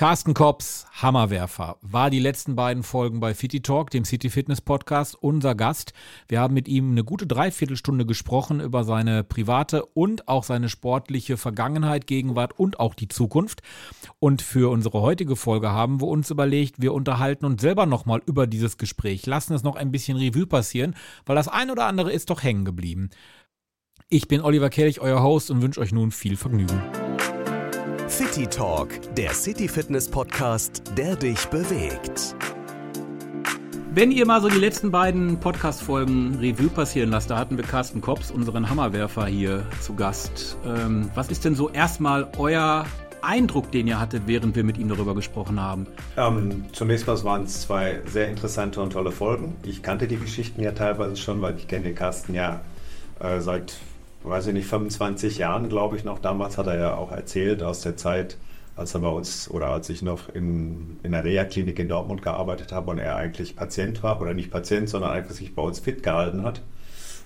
Carsten Kops, Hammerwerfer, war die letzten beiden Folgen bei Fitty Talk, dem City Fitness Podcast, unser Gast. Wir haben mit ihm eine gute Dreiviertelstunde gesprochen über seine private und auch seine sportliche Vergangenheit, Gegenwart und auch die Zukunft. Und für unsere heutige Folge haben wir uns überlegt, wir unterhalten uns selber nochmal über dieses Gespräch, lassen es noch ein bisschen Revue passieren, weil das ein oder andere ist doch hängen geblieben. Ich bin Oliver Kelch, euer Host und wünsche euch nun viel Vergnügen. City Talk, der City Fitness Podcast, der dich bewegt. Wenn ihr mal so die letzten beiden Podcast-Folgen Revue passieren lasst, da hatten wir Carsten Kops, unseren Hammerwerfer, hier zu Gast. Ähm, was ist denn so erstmal euer Eindruck, den ihr hattet, während wir mit ihm darüber gesprochen haben? Ähm, zunächst mal waren es zwei sehr interessante und tolle Folgen. Ich kannte die Geschichten ja teilweise schon, weil ich kenne den Carsten ja äh, seit weiß ich nicht, 25 Jahren, glaube ich noch. Damals hat er ja auch erzählt aus der Zeit, als er bei uns oder als ich noch in, in der Reha-Klinik in Dortmund gearbeitet habe und er eigentlich Patient war oder nicht Patient, sondern einfach sich bei uns fit gehalten hat.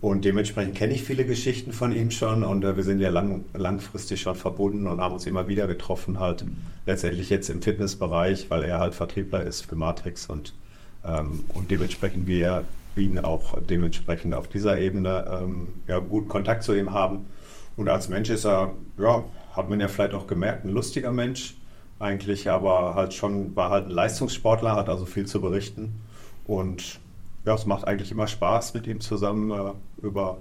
Und dementsprechend kenne ich viele Geschichten von ihm schon und äh, wir sind ja lang, langfristig schon verbunden und haben uns immer wieder getroffen, halt letztendlich jetzt im Fitnessbereich, weil er halt Vertriebler ist für Matrix und, ähm, und dementsprechend wir ihn auch dementsprechend auf dieser Ebene ähm, ja, guten Kontakt zu ihm haben. Und als Mensch ist er, ja, hat man ja vielleicht auch gemerkt, ein lustiger Mensch eigentlich, aber halt schon, war halt ein Leistungssportler, hat also viel zu berichten. Und ja, es macht eigentlich immer Spaß, mit ihm zusammen äh, über,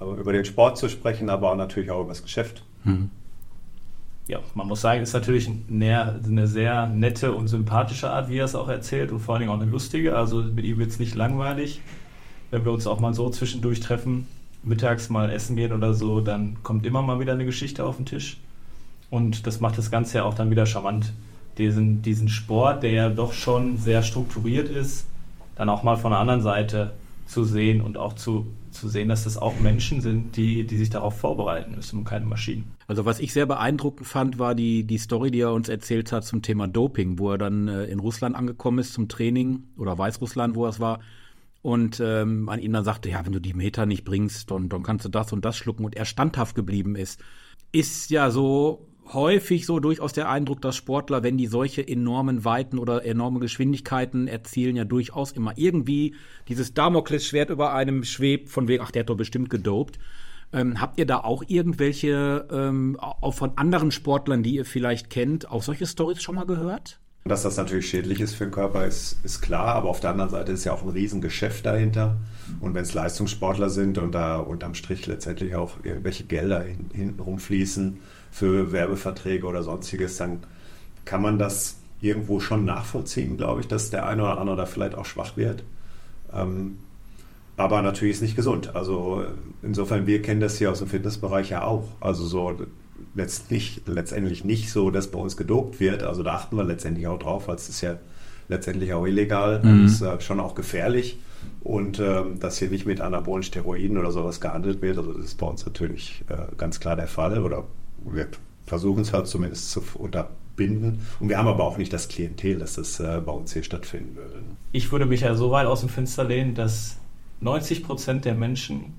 äh, über den Sport zu sprechen, aber natürlich auch über das Geschäft. Mhm ja, man muss sagen, ist natürlich eine, sehr nette und sympathische Art, wie er es auch erzählt und vor allen Dingen auch eine lustige. Also mit ihm wird es nicht langweilig. Wenn wir uns auch mal so zwischendurch treffen, mittags mal essen gehen oder so, dann kommt immer mal wieder eine Geschichte auf den Tisch. Und das macht das Ganze ja auch dann wieder charmant. Diesen, diesen Sport, der ja doch schon sehr strukturiert ist, dann auch mal von der anderen Seite zu sehen und auch zu, zu sehen, dass das auch Menschen sind, die, die sich darauf vorbereiten müssen und keine Maschinen. Also was ich sehr beeindruckend fand, war die, die Story, die er uns erzählt hat zum Thema Doping, wo er dann äh, in Russland angekommen ist zum Training oder Weißrussland, wo es war. Und ähm, an ihn dann sagte, ja, wenn du die Meter nicht bringst, dann, dann kannst du das und das schlucken. Und er standhaft geblieben ist. Ist ja so häufig so durchaus der Eindruck, dass Sportler, wenn die solche enormen Weiten oder enorme Geschwindigkeiten erzielen, ja durchaus immer irgendwie dieses Damoklesschwert über einem schwebt, von wegen, ach, der hat doch bestimmt gedopt. Ähm, habt ihr da auch irgendwelche, ähm, auch von anderen Sportlern, die ihr vielleicht kennt, auch solche Stories schon mal gehört? Dass das natürlich schädlich ist für den Körper, ist, ist klar, aber auf der anderen Seite ist ja auch ein Riesengeschäft dahinter. Und wenn es Leistungssportler sind und da unterm Strich letztendlich auch irgendwelche Gelder hin, hinten rumfließen, für Werbeverträge oder sonstiges, dann kann man das irgendwo schon nachvollziehen, glaube ich, dass der eine oder andere da vielleicht auch schwach wird. Ähm, aber natürlich ist nicht gesund. Also insofern, wir kennen das hier aus dem Fitnessbereich ja auch. Also so letztlich, letztendlich nicht so, dass bei uns gedopt wird. Also da achten wir letztendlich auch drauf, weil es ist ja letztendlich auch illegal mhm. und ist äh, schon auch gefährlich. Und ähm, dass hier nicht mit anabolen Steroiden oder sowas gehandelt wird, also das ist bei uns natürlich äh, ganz klar der Fall oder wir versuchen es halt zumindest zu unterbinden. Und wir haben aber auch nicht das Klientel, dass das äh, bei uns hier stattfinden würde. Ich würde mich ja so weit aus dem Fenster lehnen, dass 90 Prozent der Menschen,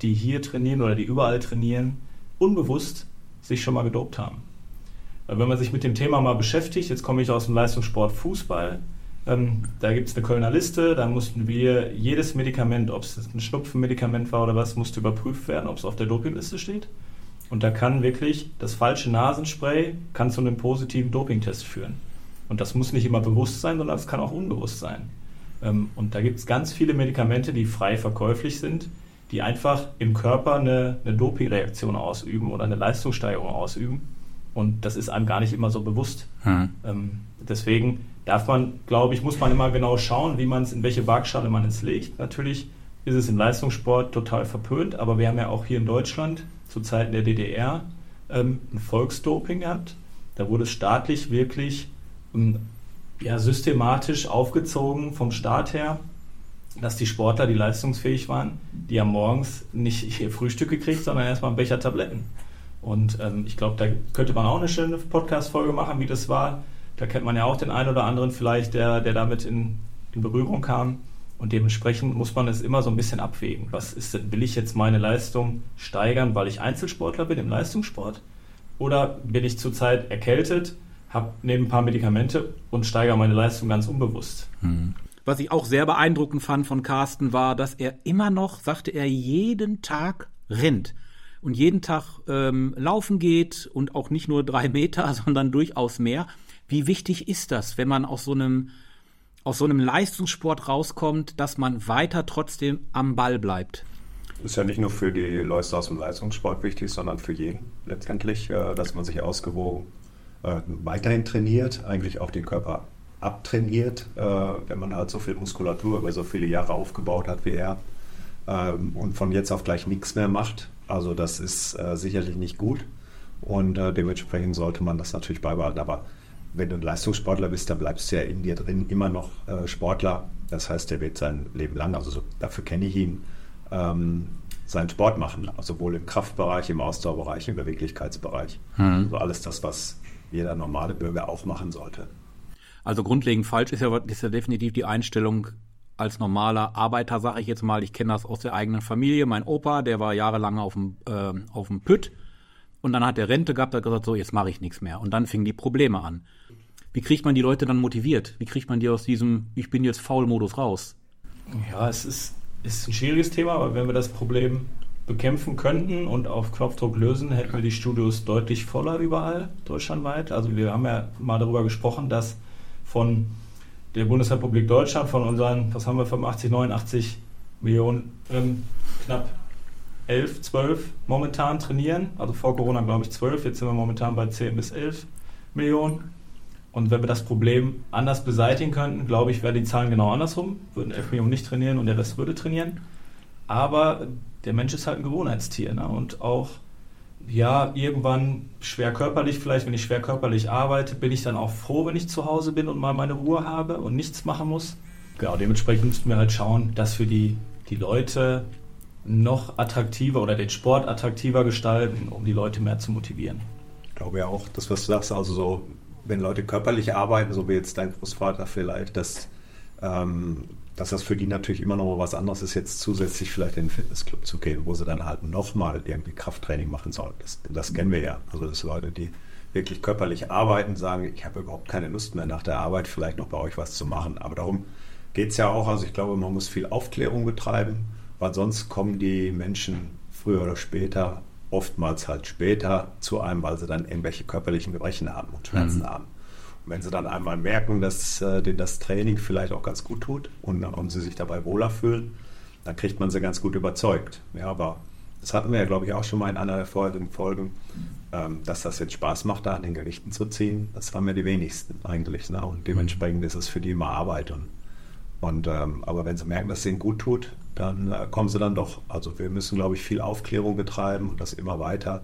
die hier trainieren oder die überall trainieren, unbewusst sich schon mal gedopt haben. Wenn man sich mit dem Thema mal beschäftigt, jetzt komme ich aus dem Leistungssport Fußball, ähm, da gibt es eine Kölner Liste, da mussten wir jedes Medikament, ob es ein Schnupfenmedikament war oder was, musste überprüft werden, ob es auf der Dopingliste steht. Und da kann wirklich das falsche Nasenspray kann zu einem positiven Dopingtest führen. Und das muss nicht immer bewusst sein, sondern es kann auch unbewusst sein. Ähm, und da gibt es ganz viele Medikamente, die frei verkäuflich sind, die einfach im Körper eine, eine Dopingreaktion ausüben oder eine Leistungssteigerung ausüben. Und das ist einem gar nicht immer so bewusst. Hm. Ähm, deswegen darf man, glaube ich, muss man immer genau schauen, wie man es, in welche Waagschale man es legt. Natürlich ist es im Leistungssport total verpönt, aber wir haben ja auch hier in Deutschland zu Zeiten der DDR ähm, ein Volksdoping gehabt. Da wurde es staatlich wirklich ähm, ja, systematisch aufgezogen vom Staat her, dass die Sportler, die leistungsfähig waren, die haben morgens nicht ihr Frühstück gekriegt, sondern erstmal einen Becher Tabletten. Und ähm, ich glaube, da könnte man auch eine schöne Podcast-Folge machen, wie das war. Da kennt man ja auch den einen oder anderen vielleicht, der, der damit in, in Berührung kam. Und dementsprechend muss man es immer so ein bisschen abwägen. Was ist denn, will ich jetzt meine Leistung steigern, weil ich Einzelsportler bin im Leistungssport? Oder bin ich zurzeit erkältet, habe neben ein paar Medikamente und steigere meine Leistung ganz unbewusst. Mhm. Was ich auch sehr beeindruckend fand von Carsten war, dass er immer noch, sagte er, jeden Tag rennt und jeden Tag ähm, laufen geht und auch nicht nur drei Meter, sondern durchaus mehr. Wie wichtig ist das, wenn man aus so einem aus so einem Leistungssport rauskommt, dass man weiter trotzdem am Ball bleibt? Ist ja nicht nur für die Leute aus dem Leistungssport wichtig, sondern für jeden letztendlich, äh, dass man sich ausgewogen äh, weiterhin trainiert, eigentlich auch den Körper abtrainiert, äh, wenn man halt so viel Muskulatur über so viele Jahre aufgebaut hat wie er ähm, und von jetzt auf gleich nichts mehr macht. Also das ist sicherlich nicht gut und dementsprechend sollte man das natürlich beibehalten. Aber wenn du ein Leistungssportler bist, dann bleibst du ja in dir drin immer noch Sportler. Das heißt, der wird sein Leben lang, also so, dafür kenne ich ihn, ähm, seinen Sport machen, sowohl im Kraftbereich, im Ausdauerbereich, im Beweglichkeitsbereich. Mhm. Also alles das, was jeder normale Bürger auch machen sollte. Also grundlegend falsch ist ja, ist ja definitiv die Einstellung als normaler Arbeiter, sage ich jetzt mal. Ich kenne das aus der eigenen Familie. Mein Opa, der war jahrelang auf dem, äh, auf dem Pütt und dann hat er Rente gehabt, hat gesagt, so, jetzt mache ich nichts mehr. Und dann fingen die Probleme an. Wie kriegt man die Leute dann motiviert? Wie kriegt man die aus diesem Ich bin jetzt faul-Modus raus? Ja, es ist ist ein schwieriges Thema, aber wenn wir das Problem bekämpfen könnten und auf Knopfdruck lösen, hätten wir die Studios deutlich voller überall, deutschlandweit. Also wir haben ja mal darüber gesprochen, dass von der Bundesrepublik Deutschland, von unseren, was haben wir, 85, 89 Millionen, ähm, knapp 11, 12 momentan trainieren. Also vor Corona glaube ich 12, jetzt sind wir momentan bei 10 bis 11 Millionen. Und wenn wir das Problem anders beseitigen könnten, glaube ich, wären die Zahlen genau andersrum. Würden 11 Millionen nicht trainieren und der Rest würde trainieren. Aber der Mensch ist halt ein Gewohnheitstier. Ne? Und auch, ja, irgendwann schwer körperlich, vielleicht, wenn ich schwer körperlich arbeite, bin ich dann auch froh, wenn ich zu Hause bin und mal meine Ruhe habe und nichts machen muss. Genau, dementsprechend müssten wir halt schauen, dass wir die, die Leute noch attraktiver oder den Sport attraktiver gestalten, um die Leute mehr zu motivieren. Ich glaube ja auch, das, was du sagst, also so wenn Leute körperlich arbeiten, so wie jetzt dein Großvater vielleicht, dass, ähm, dass das für die natürlich immer noch was anderes ist, jetzt zusätzlich vielleicht in den Fitnessclub zu gehen, wo sie dann halt nochmal irgendwie Krafttraining machen sollen. Das, das kennen wir ja. Also dass Leute, die wirklich körperlich arbeiten, sagen, ich habe überhaupt keine Lust mehr nach der Arbeit vielleicht noch bei euch was zu machen. Aber darum geht es ja auch. Also ich glaube, man muss viel Aufklärung betreiben, weil sonst kommen die Menschen früher oder später oftmals halt später zu einem, weil sie dann irgendwelche körperlichen Gebrechen haben und Schmerzen mhm. haben. Wenn sie dann einmal merken, dass äh, denen das Training vielleicht auch ganz gut tut und, und sie sich dabei wohler fühlen, dann kriegt man sie ganz gut überzeugt. Ja, aber das hatten wir ja, glaube ich, auch schon mal in einer der vorigen Folgen, ähm, dass das jetzt Spaß macht, da an den Gerichten zu ziehen. Das waren mir die wenigsten eigentlich. Ne? Und dementsprechend ist es für die immer Arbeit. Und, und ähm, aber wenn sie merken, dass es ihnen gut tut, dann äh, kommen sie dann doch. Also wir müssen, glaube ich, viel Aufklärung betreiben und das immer weiter.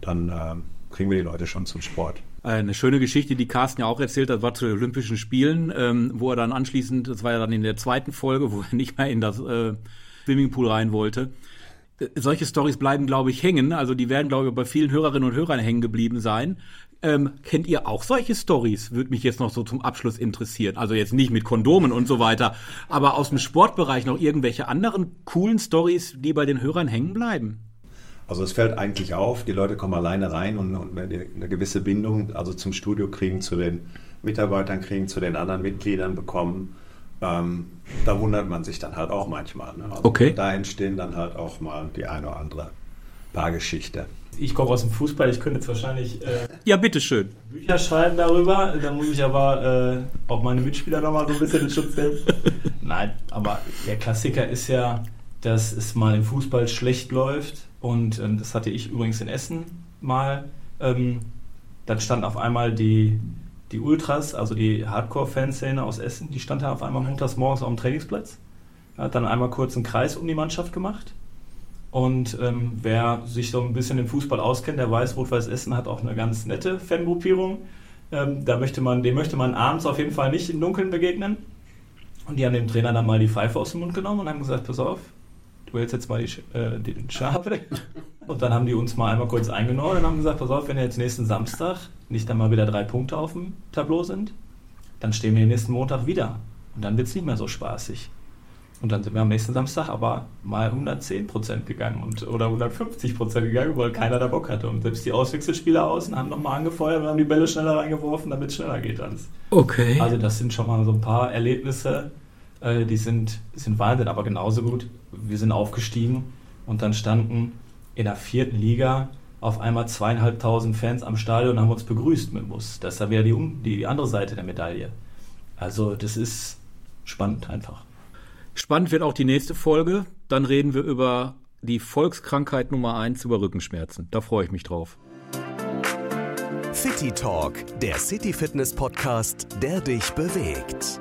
Dann äh, kriegen wir die Leute schon zum Sport. Eine schöne Geschichte, die Carsten ja auch erzählt hat, war zu den Olympischen Spielen, ähm, wo er dann anschließend, das war ja dann in der zweiten Folge, wo er nicht mehr in das äh, Swimmingpool rein wollte. Äh, solche Stories bleiben, glaube ich, hängen. Also die werden, glaube ich, bei vielen Hörerinnen und Hörern hängen geblieben sein. Ähm, kennt ihr auch solche Stories? Würde mich jetzt noch so zum Abschluss interessieren. Also jetzt nicht mit Kondomen und so weiter, aber aus dem Sportbereich noch irgendwelche anderen coolen Stories, die bei den Hörern hängen bleiben? Also es fällt eigentlich auf, die Leute kommen alleine rein und, und eine gewisse Bindung, also zum Studio kriegen, zu den Mitarbeitern kriegen, zu den anderen Mitgliedern bekommen. Ähm, da wundert man sich dann halt auch manchmal. Ne? Also okay. Da entstehen dann halt auch mal die eine oder andere Paargeschichte ich komme aus dem Fußball, ich könnte jetzt wahrscheinlich äh, ja, bitteschön. Bücher schreiben darüber. Da muss ich aber äh, auch meine Mitspieler nochmal so ein bisschen in Schutz nehmen. Nein, aber der Klassiker ist ja, dass es mal im Fußball schlecht läuft. Und ähm, das hatte ich übrigens in Essen mal. Ähm, dann standen auf einmal die, die Ultras, also die Hardcore-Fanszene aus Essen, die stand da auf einmal montags morgens auf dem Trainingsplatz. Hat dann einmal kurz einen Kreis um die Mannschaft gemacht und ähm, wer sich so ein bisschen im Fußball auskennt, der weiß, Rot-Weiß Essen hat auch eine ganz nette Fangruppierung. Ähm, da möchte man, dem möchte man abends auf jeden Fall nicht im Dunkeln begegnen. Und die haben dem Trainer dann mal die Pfeife aus dem Mund genommen und haben gesagt, pass auf, du hältst jetzt mal die, äh, den Schafe. Und dann haben die uns mal einmal kurz eingenommen und haben gesagt, pass auf, wenn jetzt nächsten Samstag nicht einmal wieder drei Punkte auf dem Tableau sind, dann stehen wir nächsten Montag wieder. Und dann wird es nicht mehr so spaßig. Und dann sind wir am nächsten Samstag aber mal 110 Prozent gegangen und, oder 150 Prozent gegangen, weil keiner da Bock hatte. Und selbst die Auswechselspieler außen haben nochmal angefeuert und haben die Bälle schneller reingeworfen, damit es schneller geht alles. Okay. Also das sind schon mal so ein paar Erlebnisse, äh, die sind, sind Wahnsinn, aber genauso gut. Wir sind aufgestiegen und dann standen in der vierten Liga auf einmal zweieinhalbtausend Fans am Stadion und haben uns begrüßt mit dem Bus. Das ist dann wieder die, die andere Seite der Medaille. Also das ist spannend einfach. Spannend wird auch die nächste Folge. Dann reden wir über die Volkskrankheit Nummer 1 über Rückenschmerzen. Da freue ich mich drauf. City Talk, der City Fitness Podcast, der dich bewegt.